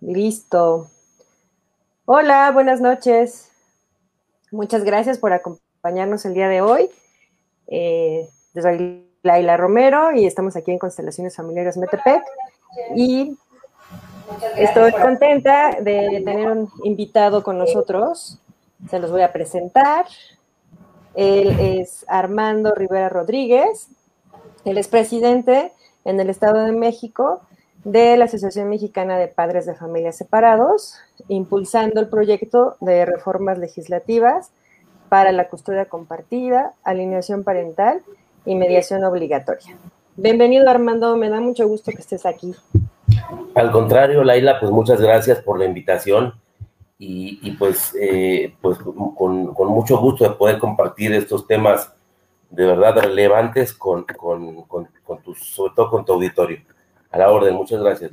Listo. Hola, buenas noches. Muchas gracias por acompañarnos el día de hoy. Eh, soy Laila Romero y estamos aquí en Constelaciones Familiares Metepec. Y estoy contenta de tener un invitado con nosotros. Se los voy a presentar. Él es Armando Rivera Rodríguez. Él es presidente en el Estado de México de la Asociación Mexicana de Padres de Familias Separados, impulsando el proyecto de reformas legislativas para la custodia compartida, alineación parental y mediación obligatoria. Bienvenido Armando, me da mucho gusto que estés aquí. Al contrario, Laila, pues muchas gracias por la invitación y, pues, eh, pues con, mucho gusto de poder compartir estos temas de verdad relevantes con, con, con, tu, sobre todo con tu auditorio. A la orden, muchas gracias.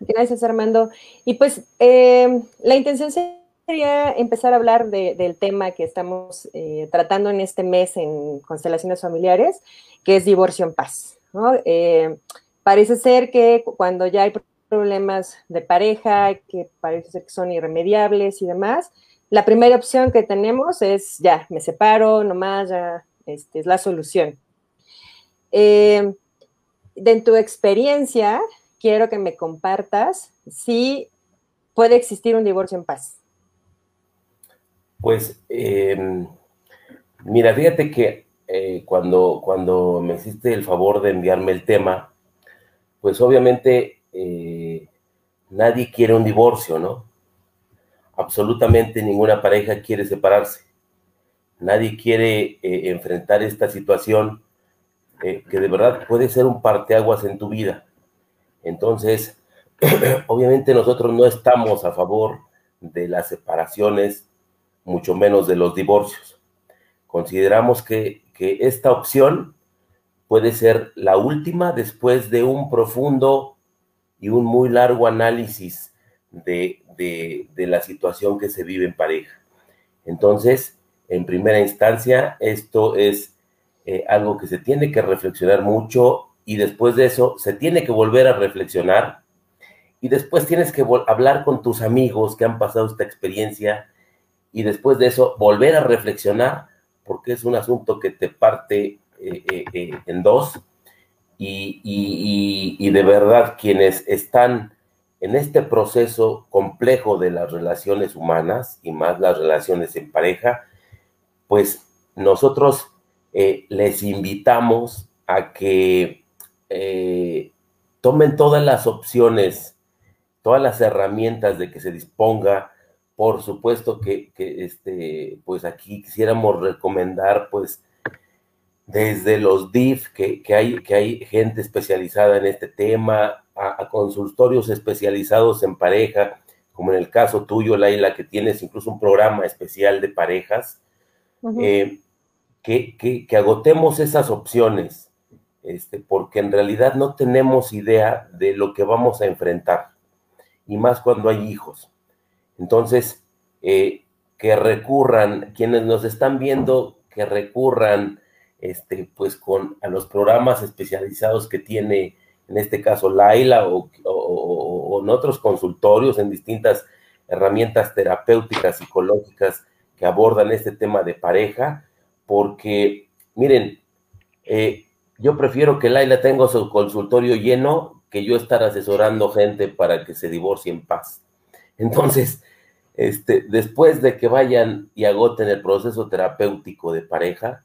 Gracias, Armando. Y pues eh, la intención sería empezar a hablar del tema que estamos eh, tratando en este mes en constelaciones familiares, que es divorcio en paz. Eh, parece ser que cuando ya hay problemas de pareja, que parece ser que son irremediables y demás, la primera opción que tenemos es ya, me separo, nomás, ya este, es la solución. De tu experiencia, quiero que me compartas si puede existir un divorcio en paz. Pues, em, mira, fíjate que eh, cuando, cuando me hiciste el favor de enviarme el tema, pues obviamente eh, nadie quiere un divorcio, ¿no? Absolutamente ninguna pareja quiere separarse. Nadie quiere eh, enfrentar esta situación eh, que de verdad puede ser un parteaguas en tu vida. Entonces, obviamente nosotros no estamos a favor de las separaciones, mucho menos de los divorcios. Consideramos que, esta opción puede ser la última después de un profundo y un muy largo análisis de, de la situación que se vive en pareja. Entonces, en primera instancia, esto es eh, algo que se tiene que reflexionar mucho y después de eso se tiene que volver a reflexionar y después tienes que hablar con tus amigos que han pasado esta experiencia y después de eso volver a reflexionar porque es un asunto que te parte eh, eh, en dos y, y de verdad quienes están en este proceso complejo de las relaciones humanas y más las relaciones en pareja, pues nosotros eh, les invitamos a que eh, tomen todas las opciones, todas las herramientas de que se disponga. Por supuesto que, este, pues aquí quisiéramos recomendar, pues, desde los DIF, que, hay, que hay gente especializada en este tema, a, consultorios especializados en pareja, como en el caso tuyo, Laila, que tienes incluso un programa especial de parejas que, agotemos esas opciones, este, porque en realidad no tenemos idea de lo que vamos a enfrentar, y más cuando hay hijos. Entonces, eh, que recurran, quienes nos están viendo, que recurran, este, pues con a los programas especializados que tiene, en este caso, Laila o, o en otros consultorios, en distintas herramientas terapéuticas, psicológicas que abordan este tema de pareja, porque, miren, eh, yo prefiero que Laila tenga su consultorio lleno que yo estar asesorando gente para que se divorcie en paz. Entonces, este, después de que vayan y agoten el proceso terapéutico de pareja,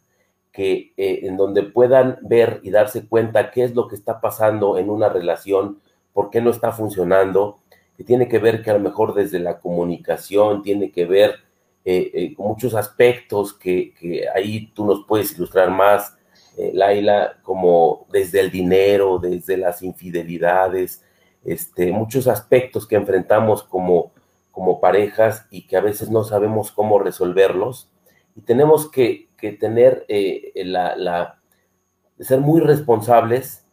que eh, en donde puedan ver y darse cuenta qué es lo que está pasando en una relación, por qué no está funcionando, que tiene que ver que a lo mejor desde la comunicación, tiene que ver eh, eh, muchos aspectos que, ahí tú nos puedes ilustrar más, eh, Laila, como desde el dinero, desde las infidelidades, este, muchos aspectos que enfrentamos como, como parejas y que a veces no sabemos cómo resolverlos. Y tenemos que, tener la, la, ser muy responsables,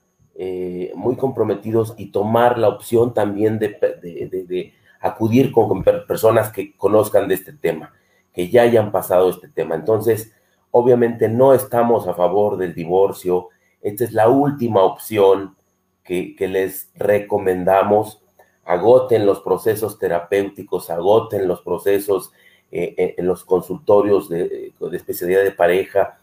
muy comprometidos y tomar la opción también de, de acudir con personas que conozcan de este tema que ya hayan pasado este tema. Entonces, obviamente no estamos a favor del divorcio. Esta es la última opción que, les recomendamos agoten los procesos terapéuticos, agoten los procesos eh, en los consultorios de, especialidad de pareja,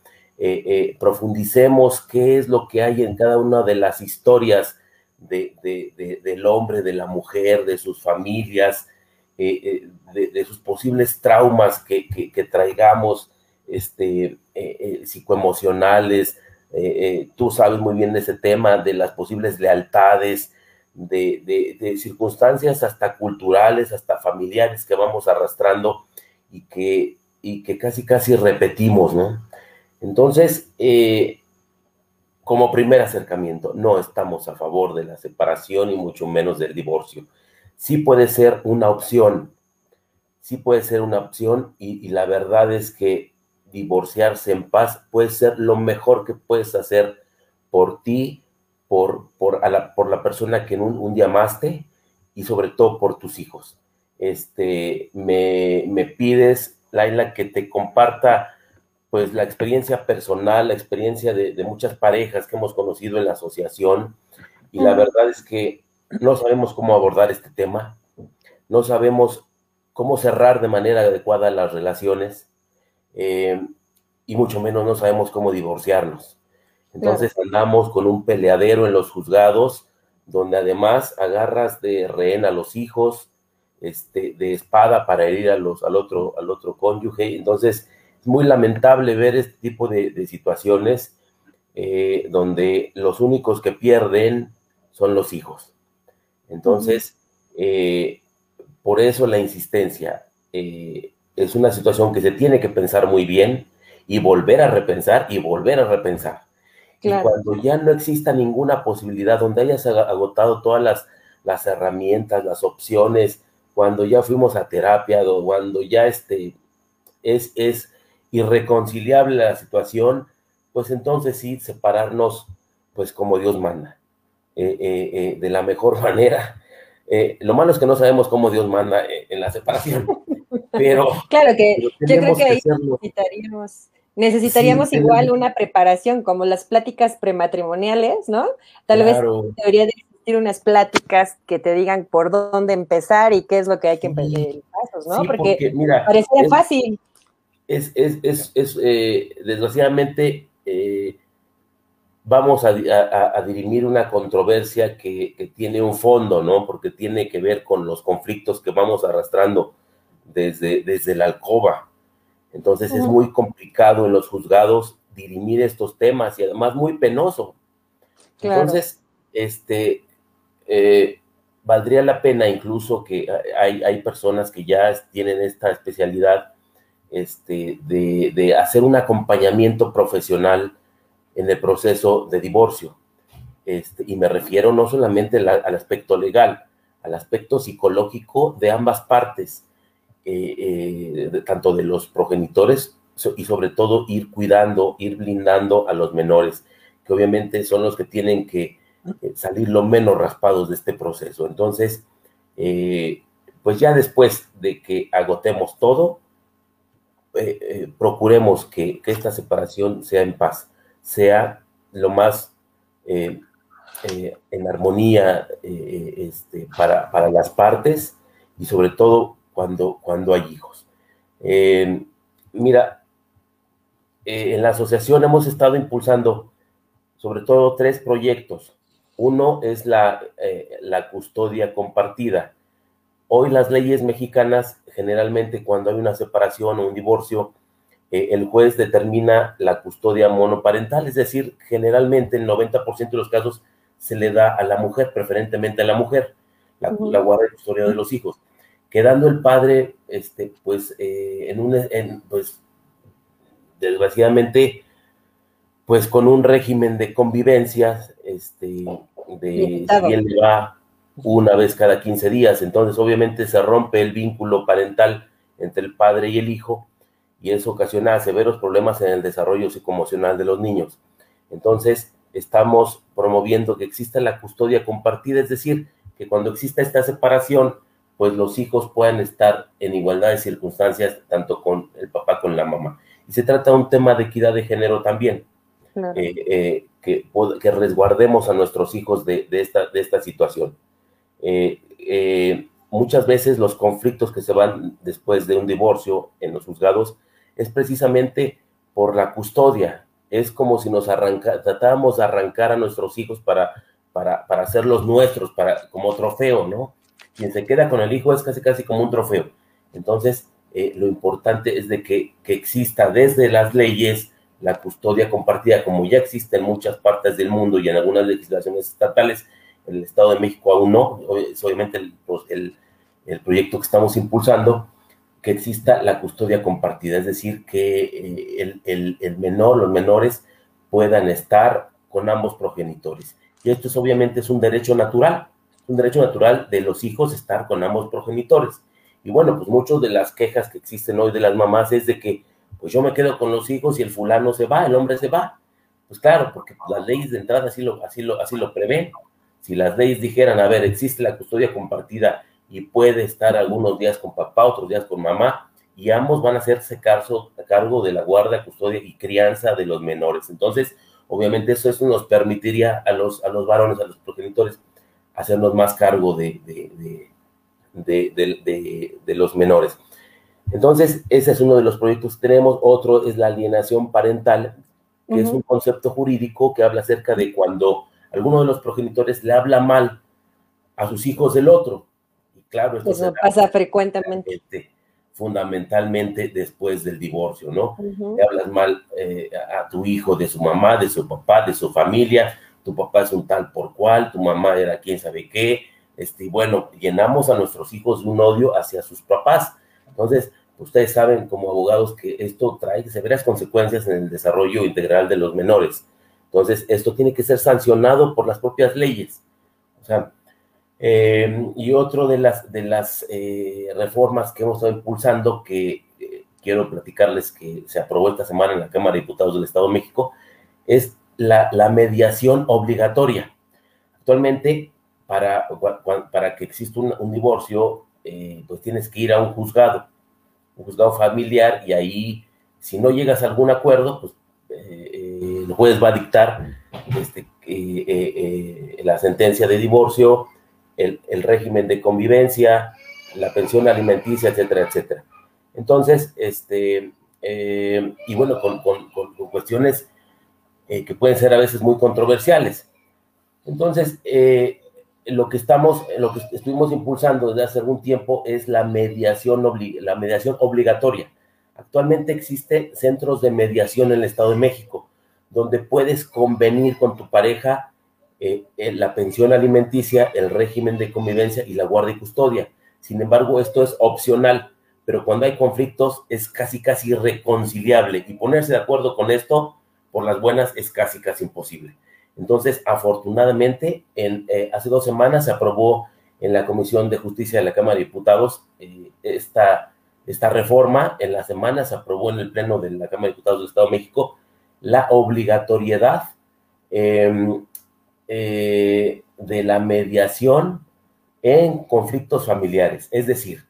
profundicemos qué es lo que hay en cada una de las historias del hombre, de la mujer, de sus familias, de, sus posibles traumas que, traigamos este, psicoemocionales, eh, eh, tú sabes muy bien de ese tema, de las posibles lealtades, de, circunstancias hasta culturales, hasta familiares que vamos arrastrando y que, y que casi, casi repetimos, ¿no? Entonces, eh, como primer acercamiento, no estamos a favor de la separación y mucho menos del divorcio. Sí puede ser una opción, sí puede ser una opción y la verdad es que divorciarse en paz puede ser lo mejor que puedes hacer por ti, por, por, la, por la persona que un, un, día amaste y sobre todo por tus hijos. Este, me, me pides, Laila, que te comparta pues la experiencia personal, la experiencia de, de, muchas parejas que hemos conocido en la asociación y la verdad es que no sabemos cómo abordar este tema, no sabemos cómo cerrar de manera adecuada las relaciones eh, y mucho menos no sabemos cómo divorciarnos. Entonces andamos con un peleadero en los juzgados, donde además agarras de rehén a los hijos, este, de espada para herir a los, al, otro, al otro cónyuge. Entonces, es muy lamentable ver este tipo de, situaciones eh, donde los únicos que pierden son los hijos. Entonces, eh, por eso la insistencia es una situación que se tiene que pensar muy bien y volver a repensar y volver a repensar. Y cuando ya no exista ninguna posibilidad, donde hayas agotado todas las, las herramientas, las opciones, cuando ya fuimos a terapia, cuando ya este, es, es irreconciliable la situación, pues entonces sí, separarnos, pues como Dios manda, eh, eh, eh, de la mejor manera. lo malo es que no sabemos cómo Dios manda en la separación. Pero claro que yo creo que, ahí necesitaríamos, necesitaríamos igual una preparación, como las pláticas prematrimoniales, ¿no? Tal vez debería de existir unas pláticas que te digan por dónde empezar y qué es lo que hay que empezar, ¿no? porque, mira, parecía fácil. Es, es, es, es eh, desgraciadamente, eh, vamos a, a, dirimir una controversia que, que, tiene un fondo, ¿no? Porque tiene que ver con los conflictos que vamos arrastrando desde, desde la alcoba. Entonces es muy complicado en los juzgados dirimir estos temas y además muy penoso. Entonces, este, eh, valdría la pena incluso que hay, hay, personas que ya tienen esta especialidad este, de, hacer un acompañamiento profesional en el proceso de divorcio. Este, y me refiero no solamente al aspecto legal, al aspecto psicológico de ambas partes eh, eh, tanto de los progenitores y sobre todo ir cuidando, ir blindando a los menores, que obviamente son los que tienen que eh, salir lo menos raspados de este proceso. Entonces, pues ya después de que agotemos todo, procuremos que, esta separación sea en paz, sea lo más en armonía este, para, para las partes y sobre todo cuando, cuando hay hijos. Eh, mira, eh, en la asociación hemos estado impulsando sobre todo tres proyectos. Uno es la, eh, la custodia compartida. Hoy las leyes mexicanas, generalmente cuando hay una separación o un divorcio, el juez determina la custodia monoparental, es decir, generalmente el 90% de los casos se le da a la mujer, preferentemente a la mujer, la, la guarda de custodia de los hijos. Quedando el padre, este, pues, eh, en un, en, pues, desgraciadamente, pues con un régimen de convivencia, este, de si él va una vez cada 15 días, entonces obviamente se rompe el vínculo parental entre el padre y el hijo y eso ocasiona severos problemas en el desarrollo psicoemocional de los niños. Entonces, estamos promoviendo que exista la custodia compartida, es decir, que cuando exista esta separación, pues los hijos puedan estar en igualdad de circunstancias, tanto con el papá como la mamá. Y se trata de un tema de equidad de género también, eh, eh, que, que, resguardemos a nuestros hijos de, esta, de esta situación. Eh, muchas veces los conflictos que se van después de un divorcio en los juzgados es precisamente por la custodia. Es como si nos arranca, tratáramos de arrancar a nuestros hijos para, para, para hacerlos nuestros, para, como trofeo, ¿no? Quien se queda con el hijo es casi casi como un trofeo. Entonces, eh, lo importante es de que, que, exista desde las leyes la custodia compartida, como ya existe en muchas partes del mundo y en algunas legislaciones estatales, el Estado de México aún no, es obviamente pues, el, el proyecto que estamos impulsando, que exista la custodia compartida, es decir, que eh, el, el, menor, los menores puedan estar con ambos progenitores. Y esto es obviamente es un derecho natural, un derecho natural de los hijos estar con ambos progenitores. Y bueno, pues muchas de las quejas que existen hoy de las mamás es de que, pues yo me quedo con los hijos y el fulano se va, el hombre se va. Pues claro, porque las leyes de entrada así lo, así lo, así lo prevén. Si las leyes dijeran, a ver, existe la custodia compartida y puede estar algunos días con papá, otros días con mamá, y ambos van a hacerse cargo, a cargo de la guarda, custodia y crianza de los menores. Entonces, obviamente eso, eso nos permitiría a los, a los varones, a los progenitores, hacernos más cargo de, de, de los menores. Entonces, ese es uno de los proyectos que tenemos. Otro es la alienación parental, que uh -huh. es un concepto jurídico que habla acerca de cuando alguno de los progenitores le habla mal a sus hijos del otro. Claro, esto Eso pasa frecuentemente. Fundamentalmente después del divorcio, ¿no? Uh -huh. Le hablas mal eh, a tu hijo de su mamá, de su papá, de su familia. Tu papá es un tal por cual, tu mamá era quién sabe qué, este, y bueno, llenamos a nuestros hijos de un odio hacia sus papás. Entonces, ustedes saben como abogados que esto trae severas consecuencias en el desarrollo integral de los menores. Entonces, esto tiene que ser sancionado por las propias leyes. O sea, eh, y otro de las, de las eh, reformas que hemos estado impulsando, que eh, quiero platicarles que se aprobó esta semana en la Cámara de Diputados del Estado de México, es la, mediación obligatoria. Actualmente, para, que exista un, divorcio, eh, pues tienes que ir a un juzgado, un juzgado familiar, y ahí, si no llegas a algún acuerdo, pues eh, el juez va a dictar este, la sentencia de divorcio, el, régimen de convivencia, la pensión alimenticia, etcétera, etcétera. Entonces, este, y bueno, con, cuestiones que pueden ser a veces muy controversiales. Entonces, eh, lo que estamos, lo que estuvimos impulsando desde hace algún tiempo es la mediación, la mediación obligatoria. Actualmente existen centros de mediación en el Estado de México, donde puedes convenir con tu pareja eh, la pensión alimenticia, el régimen de convivencia y la guardia y custodia. Sin embargo, esto es opcional, pero cuando hay conflictos es casi, casi irreconciliable y ponerse de acuerdo con esto, por las buenas, es casi, casi imposible. Entonces, afortunadamente, en, eh, hace dos semanas se aprobó en la Comisión de Justicia de la Cámara de Diputados eh, esta, esta reforma. En la semana se aprobó en el Pleno de la Cámara de Diputados del Estado de México la obligatoriedad eh, de la mediación en conflictos familiares. Es decir,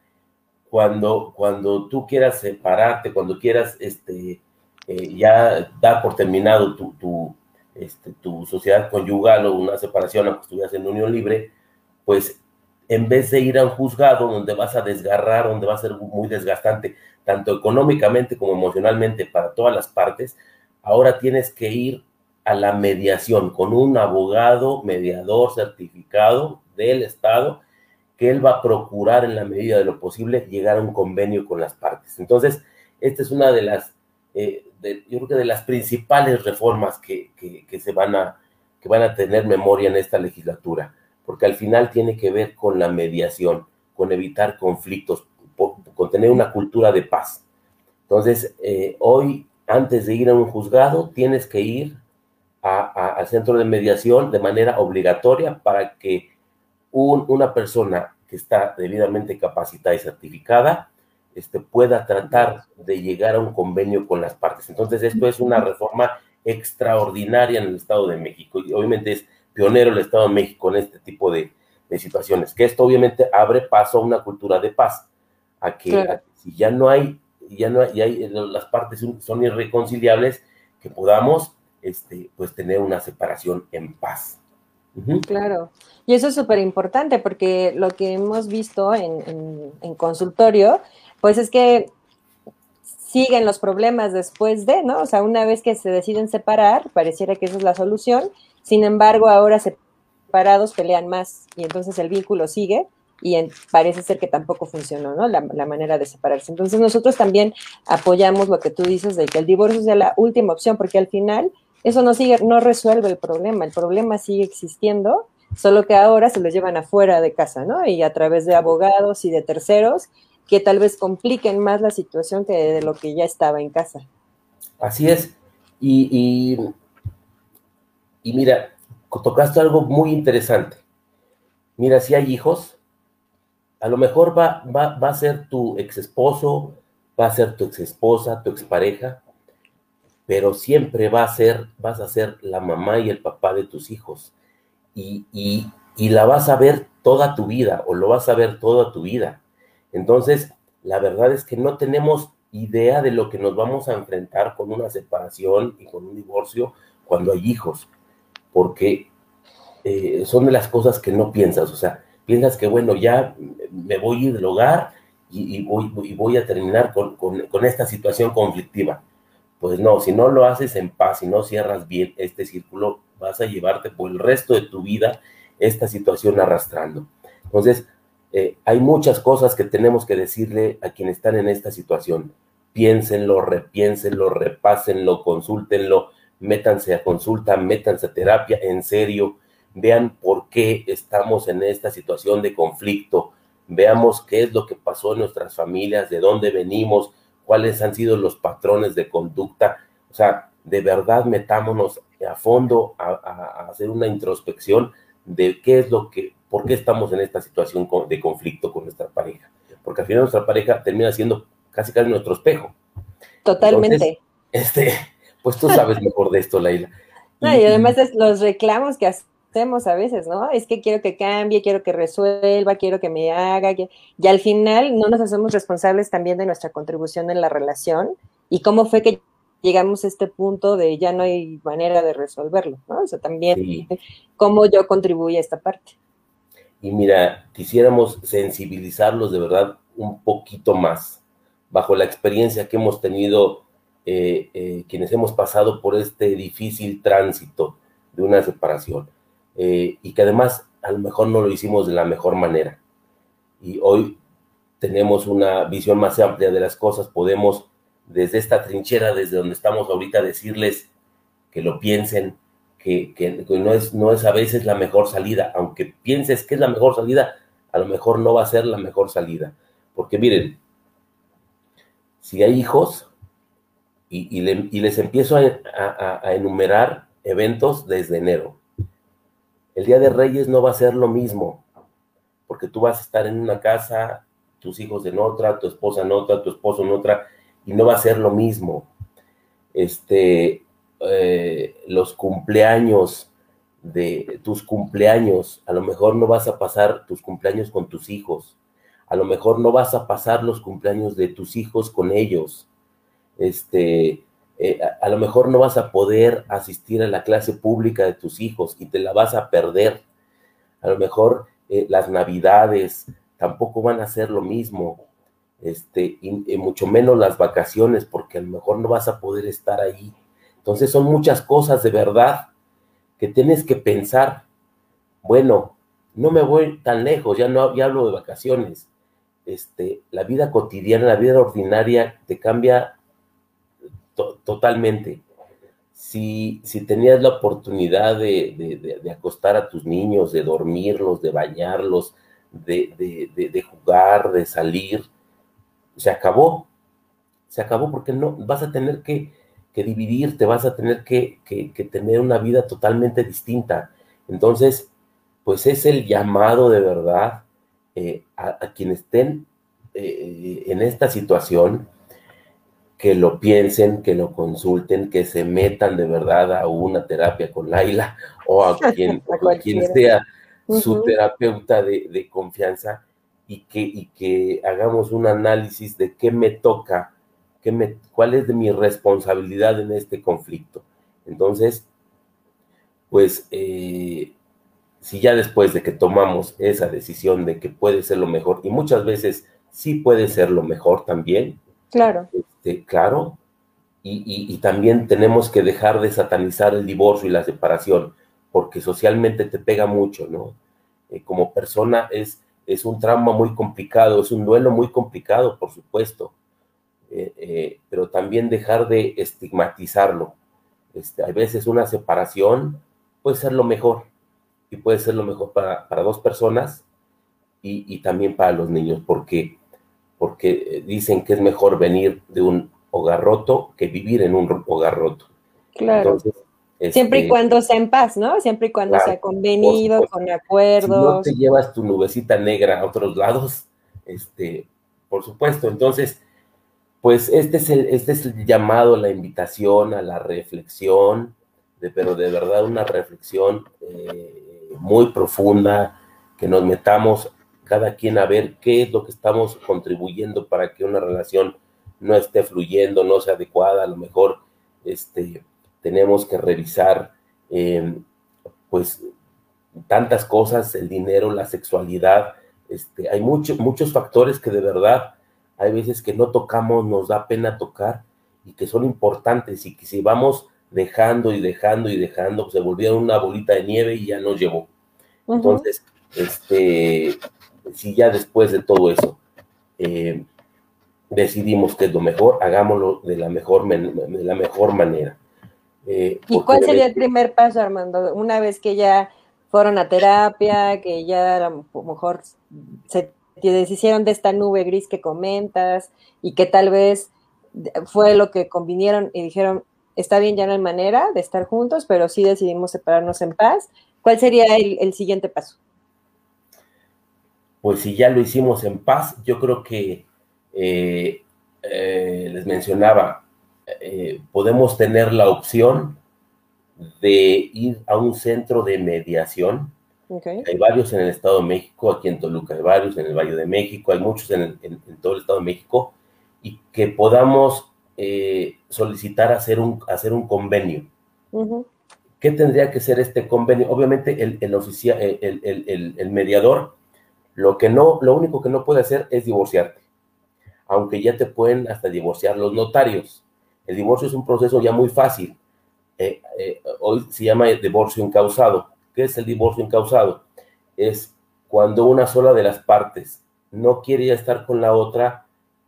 cuando, cuando tú quieras separarte, cuando quieras este, ya dar por terminado tu, tu este, tu sociedad conyugal o una separación, aunque estuvieras en unión libre, pues en vez de ir a un juzgado donde vas a desgarrar, donde va a ser muy desgastante, tanto económicamente como emocionalmente para todas las partes, ahora tienes que ir a la mediación con un abogado mediador certificado del Estado que él va a procurar en la medida de lo posible llegar a un convenio con las partes. Entonces, esta es una de las eh, yo creo que de las principales reformas que, que, que, se van a, que van a tener memoria en esta legislatura, porque al final tiene que ver con la mediación, con evitar conflictos, con tener una cultura de paz. Entonces, eh, hoy, antes de ir a un juzgado, tienes que ir a, a, al centro de mediación de manera obligatoria para que un, una persona que está debidamente capacitada y certificada este, pueda tratar de llegar a un convenio con las partes. Entonces, esto es una reforma extraordinaria en el Estado de México y obviamente es pionero el Estado de México en este tipo de, de situaciones, que esto obviamente abre paso a una cultura de paz, a que, claro. a que si ya no hay, ya no hay, ya hay, las partes son irreconciliables, que podamos este, pues tener una separación en paz. Claro. Y eso es súper importante porque lo que hemos visto en, en, consultorio, pues es que siguen los problemas después de, ¿no? O sea, una vez que se deciden separar, pareciera que esa es la solución. Sin embargo, ahora separados pelean más y entonces el vínculo sigue y parece ser que tampoco funcionó, ¿no? La, la, manera de separarse. Entonces nosotros también apoyamos lo que tú dices de que el divorcio sea la última opción, porque al final eso no sigue, no resuelve el problema, el problema sigue existiendo, solo que ahora se lo llevan afuera de casa, ¿no? Y a través de abogados y de terceros que tal vez compliquen más la situación que de lo que ya estaba en casa. Así es. Y, y, mira, tocaste algo muy interesante. Mira, si hay hijos, a lo mejor va, va, va a ser tu ex esposo, va a ser tu ex esposa, tu expareja, pero siempre a ser, vas a ser la mamá y el papá de tus hijos. Y, y, y la vas a ver toda tu vida o lo vas a ver toda tu vida. Entonces, la verdad es que no tenemos idea de lo que nos vamos a enfrentar con una separación y con un divorcio cuando hay hijos, porque eh, son de las cosas que no piensas. O sea, piensas que, bueno, ya me voy a ir del hogar y, voy, voy, a terminar con, esta situación conflictiva. Pues no, si no lo haces en paz, si no cierras bien este círculo, vas a llevarte por el resto de tu vida esta situación arrastrando. Entonces, eh, hay muchas cosas que tenemos que decirle a quienes están en esta situación. Piénsenlo, repiénsenlo, repásenlo, consúltenlo, métanse a consulta, métanse a terapia, en serio vean por qué estamos en esta situación de conflicto, veamos qué es lo que pasó en nuestras familias, de dónde venimos, cuáles han sido los patrones de conducta. O sea, de verdad metámonos a fondo a, hacer una introspección de qué es lo que, por qué estamos en esta situación de conflicto con nuestra pareja. Porque al final nuestra pareja termina siendo casi casi nuestro espejo. Totalmente. este, pues tú sabes mejor de esto, Laila. y, además es los reclamos que hacemos a veces, ¿no? Es que quiero que cambie, quiero que resuelva, quiero que me haga, y al final no nos hacemos responsables también de nuestra contribución en la relación y cómo fue que llegamos a este punto de ya no hay manera de resolverlo, ¿no? O sea, también cómo yo contribuyo a esta parte. Y mira, quisiéramos sensibilizarlos de verdad un poquito más, bajo la experiencia que hemos tenido eh, eh, quienes hemos pasado por este difícil tránsito de una separación eh, y que además a lo mejor no lo hicimos de la mejor manera. Y hoy tenemos una visión más amplia de las cosas, podemos desde esta trinchera, desde donde estamos ahorita, decirles que lo piensen, que, que, no, es, no es a veces la mejor salida, aunque pienses que es la mejor salida, a lo mejor no va a ser la mejor salida. Porque miren, si hay hijos, y, les empiezo a enumerar eventos desde enero, el Día de Reyes no va a ser lo mismo, porque tú vas a estar en una casa, tus hijos en otra, tu esposa en otra, tu esposo en otra, y no va a ser lo mismo. Este, eh, los cumpleaños de tus cumpleaños, a lo mejor no vas a pasar tus cumpleaños con tus hijos, a lo mejor no vas a pasar los cumpleaños de tus hijos con ellos. Este, eh, a, lo mejor no vas a poder asistir a la clase pública de tus hijos y te la vas a perder. A lo mejor eh, las navidades tampoco van a ser lo mismo, este, y, mucho menos las vacaciones, porque a lo mejor no vas a poder estar ahí. Entonces son muchas cosas de verdad que tienes que pensar. Bueno, no me voy tan lejos, ya no ya hablo de vacaciones. Este, la vida cotidiana, la vida ordinaria te cambia totalmente. Si, si, tenías la oportunidad de, acostar a tus niños, de dormirlos, de bañarlos, de, jugar, de salir, se acabó. Se acabó porque no vas a tener que, dividirte, vas a tener que, tener una vida totalmente distinta. Entonces, pues es el llamado de verdad eh, a, quienes estén eh, en esta situación, que lo piensen, que lo consulten, que se metan de verdad a una terapia con Laila o a quien, quien sea su terapeuta de, confianza y que, y que hagamos un análisis de qué me toca, qué me, cuál es de mi responsabilidad en este conflicto. Entonces, pues eh, si ya después de que tomamos esa decisión de que puede ser lo mejor, y muchas veces sí puede ser lo mejor también. Claro. Este, claro. Y, también tenemos que dejar de satanizar el divorcio y la separación, porque socialmente te pega mucho, ¿no? Eh, como persona es, es un trauma muy complicado, es un duelo muy complicado, por supuesto, eh, eh, pero también dejar de estigmatizarlo. Este, a veces una separación puede ser lo mejor, y puede ser lo mejor para, dos personas y, y, también para los niños, porque porque eh, dicen que es mejor venir de un hogar roto que vivir en un hogar roto. Claro. Siempre y este, cuando sea en paz, ¿no? Siempre y cuando sea convenido, con acuerdos. Si no te llevas tu nubecita negra a otros lados, este, por supuesto. Entonces, pues este es el, este es el llamado, la invitación a la reflexión, de, pero de verdad una reflexión eh, muy profunda, que nos metamos cada quien a ver qué es lo que estamos contribuyendo para que una relación no esté fluyendo, no sea adecuada, a lo mejor este, tenemos que revisar em, pues tantas cosas, el dinero, la sexualidad, este, hay muchos muchos factores que de verdad hay veces que no tocamos, nos da pena tocar y que son importantes y que si vamos dejando y dejando y dejando, pues se volvieron una bolita de nieve y ya nos llevó. Entonces, este, si ya después de todo eso eh, decidimos que es lo mejor, hagámoslo de la mejor, de la mejor manera. Eh, ¿Y cuál sería el primer paso, Armando? Una vez que ya fueron a terapia, que ya a lo mejor se deshicieron de esta nube gris que comentas y que tal vez fue lo que convinieron y dijeron, está bien, ya no hay manera de estar juntos, pero sí decidimos separarnos en paz. ¿Cuál sería el siguiente paso? Pues si ya lo hicimos en paz, yo creo que eh, eh, les mencionaba, eh, podemos tener la opción de ir a un centro de mediación. Hay varios en el Estado de México, aquí en Toluca hay varios, en el Valle de México, hay muchos en, todo el Estado de México, y que podamos solicitar hacer un, hacer un convenio. ¿Qué tendría que ser este convenio? Obviamente el, el, el, el mediador lo que no, lo único que no puede hacer es divorciarte, aunque ya te pueden hasta divorciar los notarios. El divorcio es un proceso ya muy fácil. Eh, eh, hoy se llama divorcio incausado. ¿Qué es el divorcio incausado? Es cuando una sola de las partes no quiere ya estar con la otra,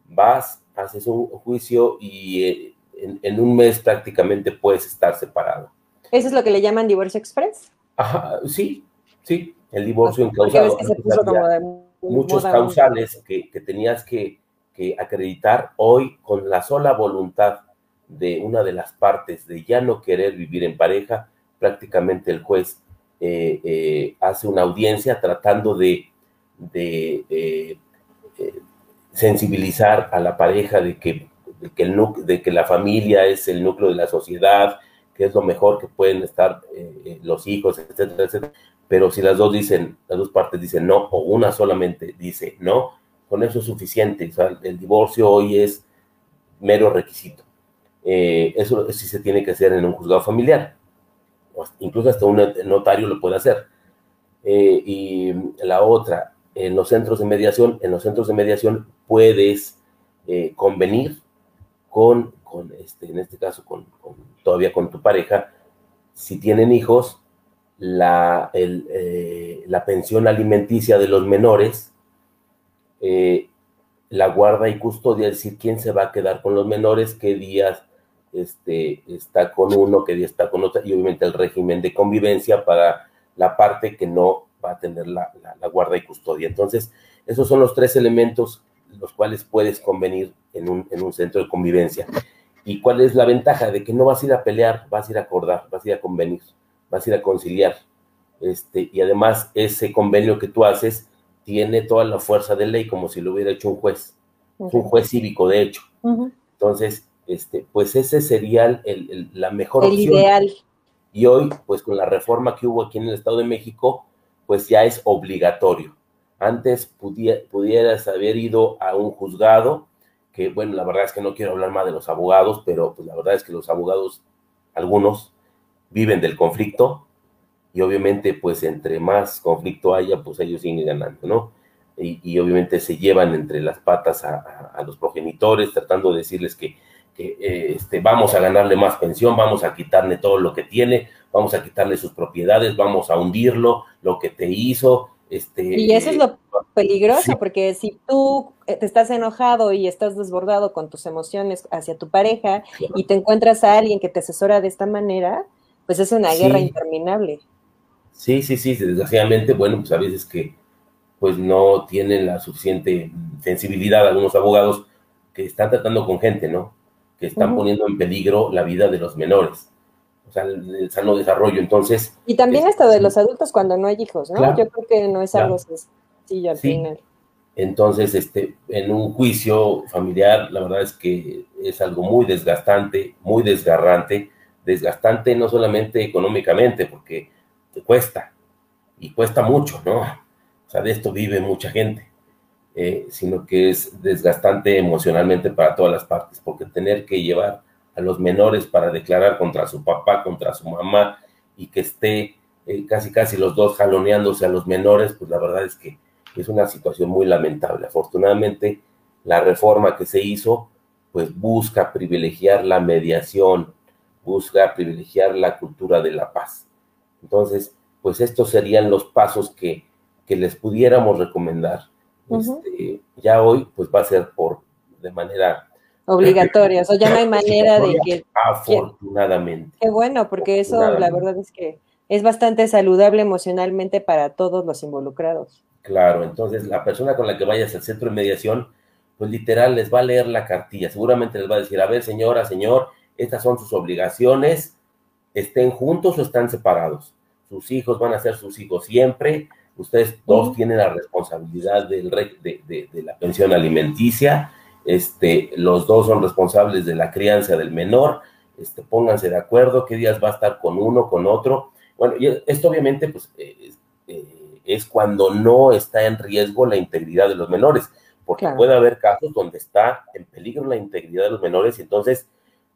vas, haces un juicio y eh, en, en, un mes prácticamente puedes estar separado. ¿Eso es lo que le llaman divorcio express? Ajá, sí, sí, el divorcio encausado. muchos causales que, tenías que, acreditar hoy con la sola voluntad de una de las partes de ya no querer vivir en pareja, prácticamente el juez eh, eh, hace una audiencia tratando de, de eh, sensibilizar a la pareja de que, que el, de que la familia es el núcleo de la sociedad, que es lo mejor que pueden estar los hijos, etcétera, etcétera pero si las dos dicen, las dos partes dicen no, o una solamente dice no, con eso es suficiente. el divorcio hoy es mero requisito. Eh, eso sí se tiene que hacer en un juzgado familiar. Incluso hasta un notario lo puede hacer. Eh, y la otra, en los centros de mediación, en los centros de mediación puedes eh, convenir con, con este, en este caso, con, todavía con tu pareja, si tienen hijos, la, eh, la pensión alimenticia de los menores, eh, la guarda y custodia, es decir, quién se va a quedar con los menores, qué días este, está con uno, qué día está con otro, y obviamente el régimen de convivencia para la parte que no va a tener la, guarda y custodia. Entonces, esos son los tres elementos los cuales puedes convenir en un, en un centro de convivencia. ¿Y cuál es la ventaja? De que no vas a ir a pelear, vas a ir a acordar, vas a ir a convenir vas a ir a conciliar. Este, y además ese convenio que tú haces tiene toda la fuerza de ley como si lo hubiera hecho un juez, un juez cívico de hecho. Entonces, este, pues ese sería el, la mejor el ideal. Y hoy, pues con la reforma que hubo aquí en el Estado de México, pues ya es obligatorio. Antes pudieras haber ido a un juzgado, que bueno, la verdad es que no quiero hablar más de los abogados, pero pues la verdad es que los abogados, algunos, viven del conflicto y obviamente pues entre más conflicto haya, pues ellos siguen ganando, ¿no? Y, obviamente se llevan entre las patas a, los progenitores tratando de decirles que, eh, este, vamos a ganarle más pensión, vamos a quitarle todo lo que tiene, vamos a quitarle sus propiedades, vamos a hundirlo, lo que te hizo. Este, y eso es lo peligroso, porque si tú eh, te estás enojado y estás desbordado con tus emociones hacia tu pareja y te encuentras a alguien que te asesora de esta manera, pues es una guerra interminable. Sí, sí, sí, desgraciadamente, bueno, pues a veces que pues no tienen la suficiente sensibilidad algunos abogados que están tratando con gente, ¿no? Que están poniendo en peligro la vida de los menores, o sea, el, sano desarrollo, entonces... Y también hasta de los adultos cuando no hay hijos, ¿no? Yo creo que no es algo sencillo al final. Entonces, este, en un juicio familiar, la verdad es que es algo muy desgastante, muy desgarrante, desgastante no solamente económicamente, porque te cuesta, y cuesta mucho, ¿no? O sea, de esto vive mucha gente, eh, sino que es desgastante emocionalmente para todas las partes, porque tener que llevar a los menores para declarar contra su papá, contra su mamá, y que esté eh, casi casi los dos jaloneándose a los menores, pues la verdad es que es una situación muy lamentable. Afortunadamente, la reforma que se hizo, pues busca privilegiar la mediación, busca privilegiar la cultura de la paz. Entonces, pues estos serían los pasos que, les pudiéramos recomendar. Este, ya hoy, pues va a ser por de manera obligatoria, o sea, ya no hay manera de que... Afortunadamente. Qué bueno, porque eso la verdad es que es bastante saludable emocionalmente para todos los involucrados. Claro, entonces la persona con la que vayas al centro de mediación, pues literal les va a leer la cartilla, seguramente les va a decir, a ver señora, señor, estas son sus obligaciones, estén juntos o están separados. Sus hijos van a ser sus hijos siempre. Ustedes dos tienen la responsabilidad del, de, de, la pensión alimenticia. Este, los dos son responsables de la crianza del menor. Este, pónganse de acuerdo qué días va a estar con uno, con otro. Bueno, y esto obviamente pues, eh, eh, es cuando no está en riesgo la integridad de los menores, porque puede haber casos donde está en peligro la integridad de los menores y entonces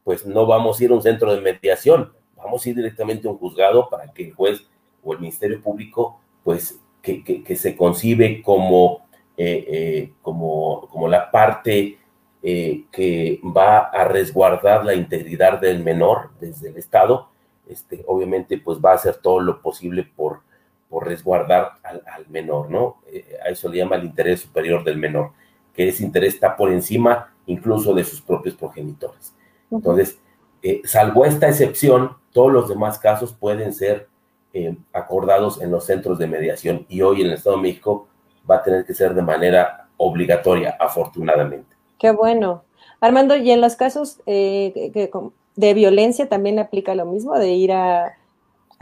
pues no vamos a ir a un centro de mediación, vamos a ir directamente a un juzgado para que el juez o el Ministerio Público, pues, que, se concibe como, eh, eh, como, como la parte eh, que va a resguardar la integridad del menor desde el Estado, este, obviamente, pues va a hacer todo lo posible por, por resguardar al, menor, ¿no? a eso le llama el interés superior del menor, que ese interés está por encima incluso de sus propios progenitores. Entonces, eh, salvo esta excepción, todos los demás casos pueden ser eh, acordados en los centros de mediación y hoy en el Estado de México va a tener que ser de manera obligatoria, afortunadamente. Qué bueno. Armando, ¿y en los casos eh, de violencia también aplica lo mismo, de ir a,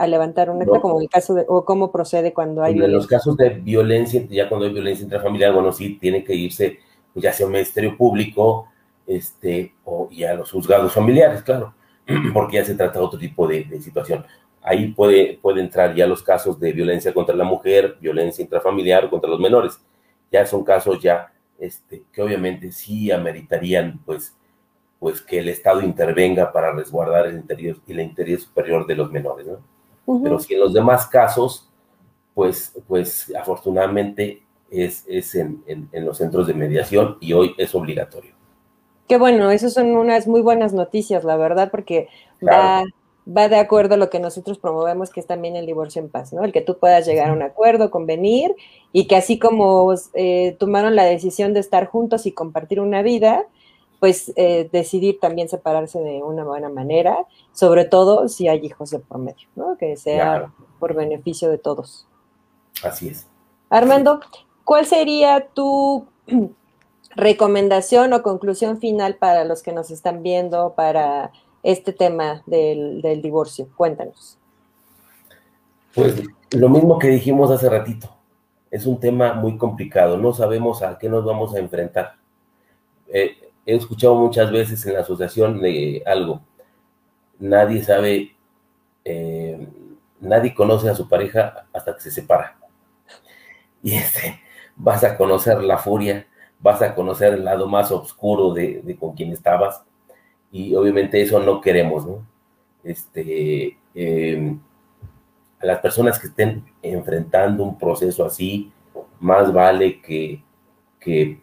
levantar un acta, como el caso de, o cómo procede cuando hay violencia? En los casos de violencia, ya cuando hay violencia intrafamiliar, bueno, sí, tiene que irse pues, ya sea un ministerio público, este, o, y a los juzgados familiares, claro, porque ya se trata de otro tipo de, situación. Ahí puede, puede entrar ya los casos de violencia contra la mujer, violencia intrafamiliar contra los menores. Ya son casos ya este, que obviamente sí ameritarían pues, pues que el Estado intervenga para resguardar el interior y la interior superior de los menores. ¿no? Pero si en los demás casos, pues, pues afortunadamente es, es en, en los centros de mediación y hoy es obligatorio. Qué bueno, esas son unas muy buenas noticias, la verdad, porque va, va de acuerdo a lo que nosotros promovemos, que es también el divorcio en paz, ¿no? El que tú puedas llegar a un acuerdo, convenir, y que así como eh, tomaron la decisión de estar juntos y compartir una vida, pues eh, decidir también separarse de una buena manera, sobre todo si hay hijos de por medio, ¿no? Que sea por beneficio de todos. Así es. Armando, ¿cuál sería tu recomendación o conclusión final para los que nos están viendo para este tema del, divorcio? Cuéntanos. Pues lo mismo que dijimos hace ratito, es un tema muy complicado, no sabemos a qué nos vamos a enfrentar. Eh, he escuchado muchas veces en la asociación de algo, nadie sabe, eh, nadie conoce a su pareja hasta que se separa. Y este, vas a conocer la furia, vas a conocer el lado más oscuro de, con quien estabas y obviamente eso no queremos. Este, em, a las personas que estén enfrentando un proceso así, más vale que,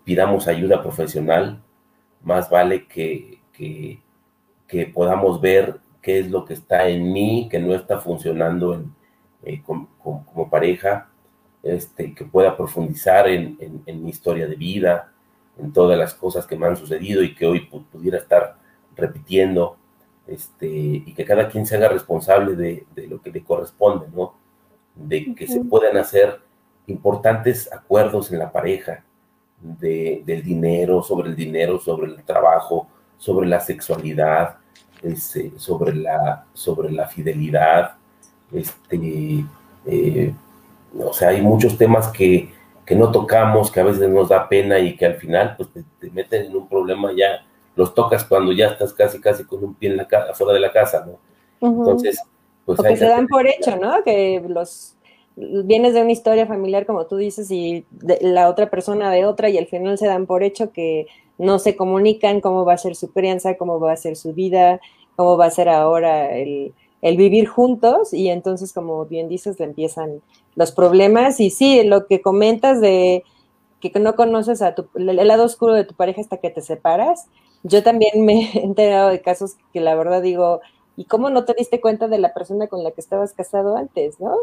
pidamos ayuda profesional, más vale que, que, podamos ver qué es lo que está en mí, que no está funcionando en, eh, como, pareja, este, que pueda profundizar en, en, en, mi historia de vida, en todas las cosas que me han sucedido y que hoy pudiera estar repitiendo, este, y que cada quien se haga responsable de, de lo que le corresponde, ¿no? De que se puedan hacer importantes acuerdos en la pareja, de, del dinero, sobre el dinero, sobre el trabajo, sobre la sexualidad, este, sobre, la, sobre la fidelidad, este, eh, o sea, hay muchos temas que, que, no tocamos, que a veces nos da pena y que al final pues, te, te meten en un problema ya, los tocas cuando ya estás casi, casi con un pie en la casa, fuera de la casa, ¿no? Entonces, pues... O que se dan por hecho, ¿no? Que los vienes de una historia familiar, como tú dices, y la otra persona de otra, y al final se dan por hecho que no se comunican cómo va a ser su crianza, cómo va a ser su vida, cómo va a ser ahora el, el vivir juntos, y entonces, como bien dices, le empiezan los problemas. Y sí, lo que comentas de que no conoces a tu, el lado oscuro de tu pareja hasta que te separas. Yo también me he enterado de casos que la verdad digo, ¿y cómo no te diste cuenta de la persona con la que estabas casado antes, no?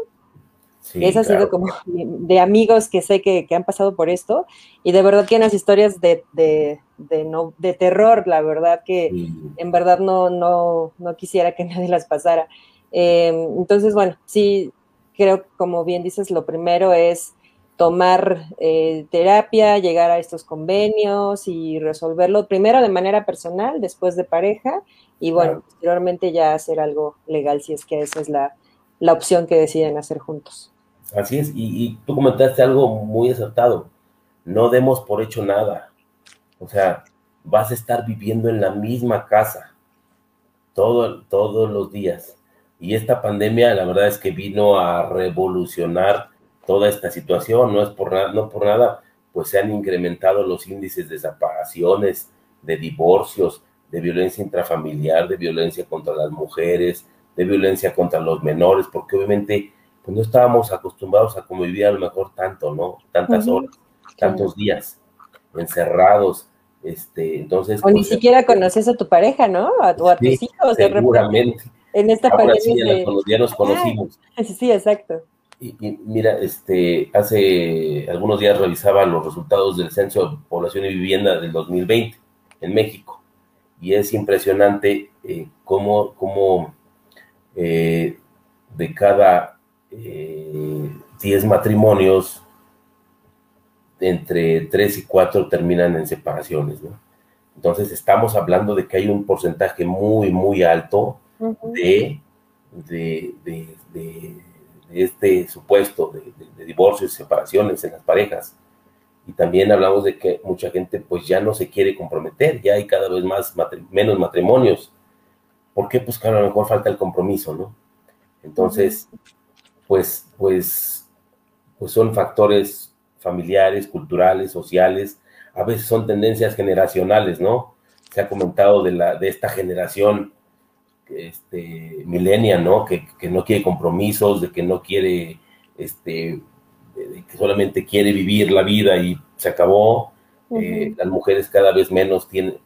Sí, Eso ha sido como de amigos que sé que, que, han pasado por esto y de verdad que unas historias de, de, de, no, de terror, la verdad que sí. en verdad no, no, no quisiera que nadie las pasara. Eh, entonces, bueno, sí, creo como bien dices, lo primero es tomar eh, terapia, llegar a estos convenios y resolverlo primero de manera personal, después de pareja y bueno, claro. posteriormente ya hacer algo legal si es que esa es la, la opción que deciden hacer juntos. Así es, y, y, tú comentaste algo muy acertado, no demos por hecho nada, o sea, vas a estar viviendo en la misma casa todo, todos los días, y esta pandemia la verdad es que vino a revolucionar toda esta situación, no es por nada, no por nada, pues se han incrementado los índices de separaciones, de divorcios, de violencia intrafamiliar, de violencia contra las mujeres, de violencia contra los menores, porque obviamente pues no estábamos acostumbrados a convivir a lo mejor tanto, ¿no? Tantas uh -huh. horas, tantos días, encerrados, este, entonces... O pues, ni siquiera conoces a tu pareja, ¿no? A, o a sí, tus hijos. Seguramente. De en esta Ahora pandemia. sí, ya, de... nos, ya nos conocimos. Ah, sí, exacto. Y, y, mira, este, hace algunos días revisaba los resultados del Censo de Población y Vivienda del 2020 en México. Y es impresionante eh, cómo, cómo eh, de cada 10 eh, matrimonios, entre 3 y 4 terminan en separaciones, ¿no? Entonces estamos hablando de que hay un porcentaje muy, muy alto uh -huh. de, de, de, de, este supuesto de, divorcios y separaciones en las parejas. Y también hablamos de que mucha gente pues ya no se quiere comprometer, ya hay cada vez más matri menos matrimonios. ¿Por qué? Pues que a lo mejor falta el compromiso, ¿no? Entonces, pues, pues, pues son factores familiares, culturales, sociales, a veces son tendencias generacionales, ¿no? Se ha comentado de, la, de esta generación este, millennial, ¿no? Que, que, no quiere compromisos, de que no quiere, este, que solamente quiere vivir la vida y se acabó. Uh -huh. eh, las mujeres cada vez menos tienen,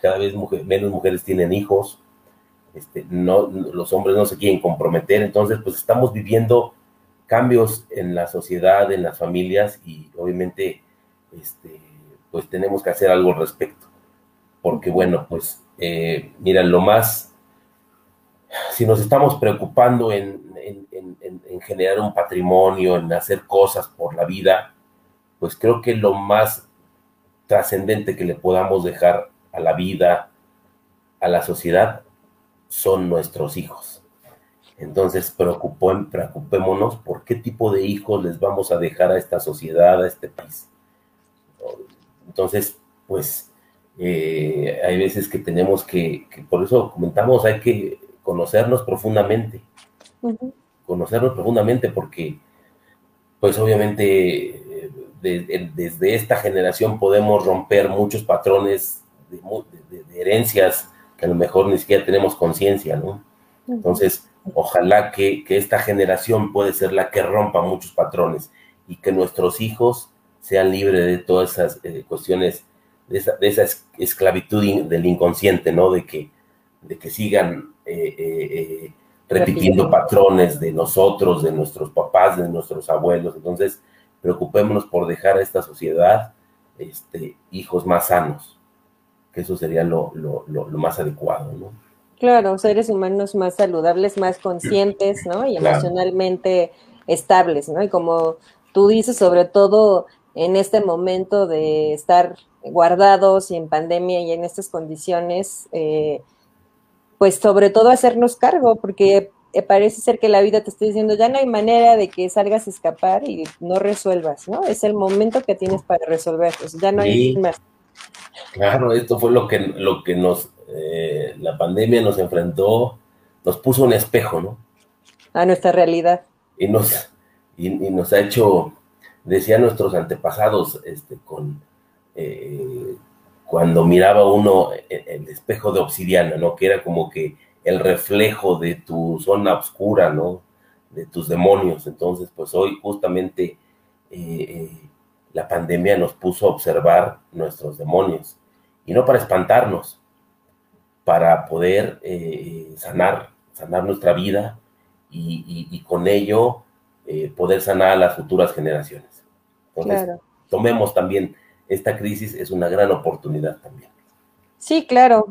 cada vez mujer, menos mujeres tienen hijos. Este, no, los hombres no se quieren comprometer, entonces pues estamos viviendo cambios en la sociedad, en las familias y obviamente este, pues tenemos que hacer algo al respecto. Porque bueno, pues eh, mira, lo más, si nos estamos preocupando en, en, en, en, generar un patrimonio, en hacer cosas por la vida, pues creo que lo más trascendente que le podamos dejar a la vida, a la sociedad, son nuestros hijos. Entonces, preocupémonos por qué tipo de hijos les vamos a dejar a esta sociedad, a este país. Entonces, pues, eh, hay veces que tenemos que, que, por eso comentamos, hay que conocernos profundamente. Uh -huh. Conocernos profundamente porque, pues, obviamente, de, de, desde esta generación podemos romper muchos patrones de, de, de herencias que a lo mejor ni siquiera tenemos conciencia, ¿no? Entonces, ojalá que, esta generación puede ser la que rompa muchos patrones y que nuestros hijos sean libres de todas esas eh, cuestiones, de esa, esclavitud del inconsciente, ¿no? De que, de que sigan eh, eh, repitiendo patrones de nosotros, de nuestros papás, de nuestros abuelos. Entonces, preocupémonos por dejar a esta sociedad este, hijos más sanos, que eso sería lo, más adecuado, ¿no? Claro, seres humanos más saludables, más conscientes, ¿no? Y emocionalmente estables, ¿no? Y como tú dices, sobre todo en este momento de estar guardados y en pandemia y en estas condiciones, eh, pues sobre todo hacernos cargo, porque eh, parece ser que la vida te está diciendo, ya no hay manera de que salgas a escapar y no resuelvas, ¿no? Es el momento que tienes para resolver, pues ya no hay más. Claro, esto fue lo que, lo que nos, eh, la pandemia nos enfrentó, nos puso un espejo, ¿no? A nuestra realidad. Y nos, y, nos ha hecho, decían nuestros antepasados, este, con, eh, cuando miraba uno el espejo de obsidiana, ¿no? Que era como que el reflejo de tu zona oscura, ¿no? De tus demonios. Entonces, pues hoy justamente eh, eh, la pandemia nos puso a observar nuestros demonios. Y no para espantarnos, para poder eh, sanar, sanar nuestra vida y, con ello poder sanar a las futuras generaciones. Entonces, tomemos también esta crisis, es una gran oportunidad también. Sí, claro,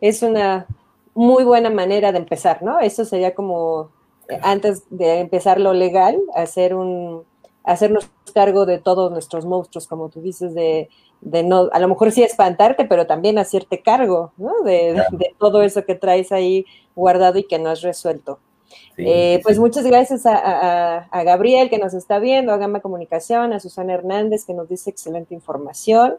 es una muy buena manera de empezar, ¿no? Eso sería como, eh, antes de empezar lo legal, hacer un, hacernos cargo de todos nuestros monstruos, como tú dices, de, de no, a lo mejor sí espantarte, pero también hacerte cargo, ¿no? De, todo eso que traes ahí guardado y que no has resuelto. Eh, pues muchas gracias a, a, Gabriel que nos está viendo, a Gama Comunicación, a Susana Hernández que nos dice excelente información.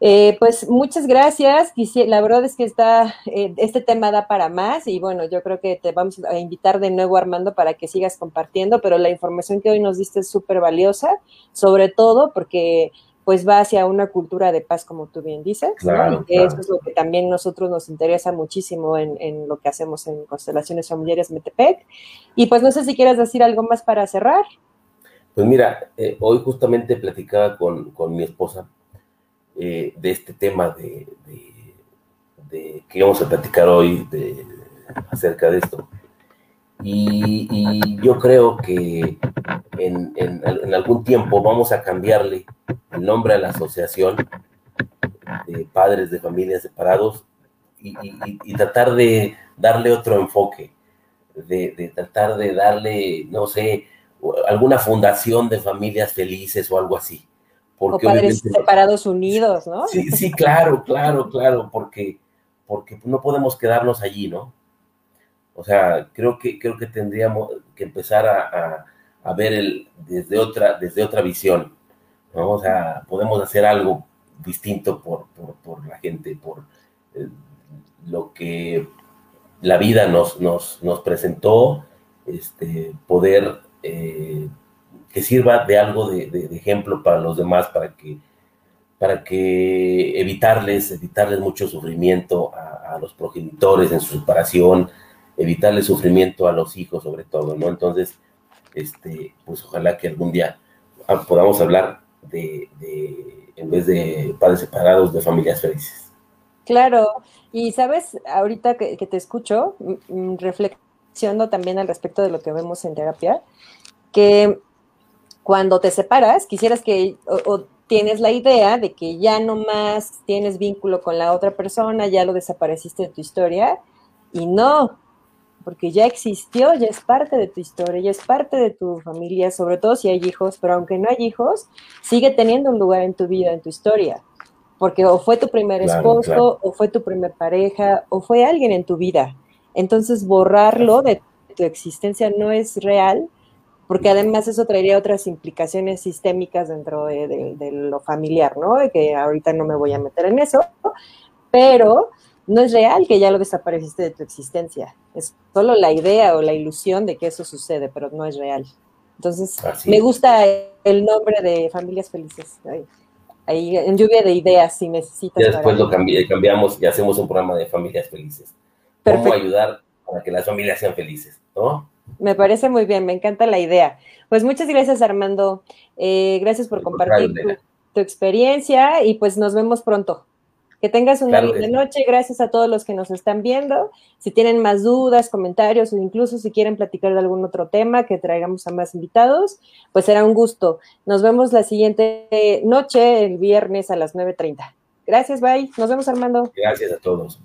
Eh, pues muchas gracias. La verdad es que está, eh, este tema da para más y bueno, yo creo que te vamos a invitar de nuevo, Armando, para que sigas compartiendo, pero la información que hoy nos diste es súper valiosa, sobre todo porque pues va hacia una cultura de paz, como tú bien dices. Claro, y Eso es lo que también nosotros nos interesa muchísimo en, lo que hacemos en Constelaciones Familiares Metepec. Y pues no sé si quieres decir algo más para cerrar. Pues mira, eh, hoy justamente platicaba con, con mi esposa eh, de este tema de, que vamos a platicar hoy de, acerca de esto. Y, yo creo que en, algún tiempo vamos a cambiarle el nombre a la asociación de padres de familias separados y, tratar de darle otro enfoque, de, de, tratar de darle, no sé, alguna fundación de familias felices o algo así. Porque o padres separados unidos, ¿no? Sí, sí, claro, claro, claro, porque, porque no podemos quedarnos allí, ¿no? O sea, creo que, creo que tendríamos que empezar a, ver el, desde, otra, desde otra visión, ¿no? O sea, podemos hacer algo distinto por, la gente, por eh, lo que la vida nos, nos, nos presentó, este, poder eh, que sirva de algo de, ejemplo para los demás, para que, para que evitarles, evitarles mucho sufrimiento a, los progenitores en su separación, evitarles sufrimiento a los hijos sobre todo, ¿no? Entonces, este, pues ojalá que algún día podamos hablar de, en vez de padres separados, de familias felices. Claro, y sabes, ahorita que, te escucho, reflexionando también al respecto de lo que vemos en terapia, que cuando te separas, quisieras que, o, tienes la idea de que ya no más tienes vínculo con la otra persona, ya lo desapareciste de tu historia, y no, porque ya existió, ya es parte de tu historia, ya es parte de tu familia, sobre todo si hay hijos, pero aunque no hay hijos, sigue teniendo un lugar en tu vida, en tu historia, porque o fue tu primer esposo, o fue tu primer pareja, o fue alguien en tu vida. Entonces, borrarlo de tu existencia no es real porque además eso traería otras implicaciones sistémicas dentro de, lo familiar, ¿no? Que ahorita no me voy a meter en eso, pero no es real que ya lo desapareciste de tu existencia. Es solo la idea o la ilusión de que eso sucede, pero no es real. Entonces, me gusta el nombre de Familias Felices. Ahí, en lluvia de ideas, si necesitas. Después lo cambiamos y hacemos un programa de Familias Felices. ¿Cómo ayudar para que las familias sean felices, ¿no? Me parece muy bien, me encanta la idea. Pues muchas gracias, Armando. Eh, gracias por compartir tu, experiencia y pues nos vemos pronto. Que tengas una linda noche. Gracias a todos los que nos están viendo. Si tienen más dudas, comentarios o incluso si quieren platicar de algún otro tema que traigamos a más invitados, pues será un gusto. Nos vemos la siguiente noche, el viernes a las 9.30. Gracias, bye. Nos vemos, Armando. Gracias a todos.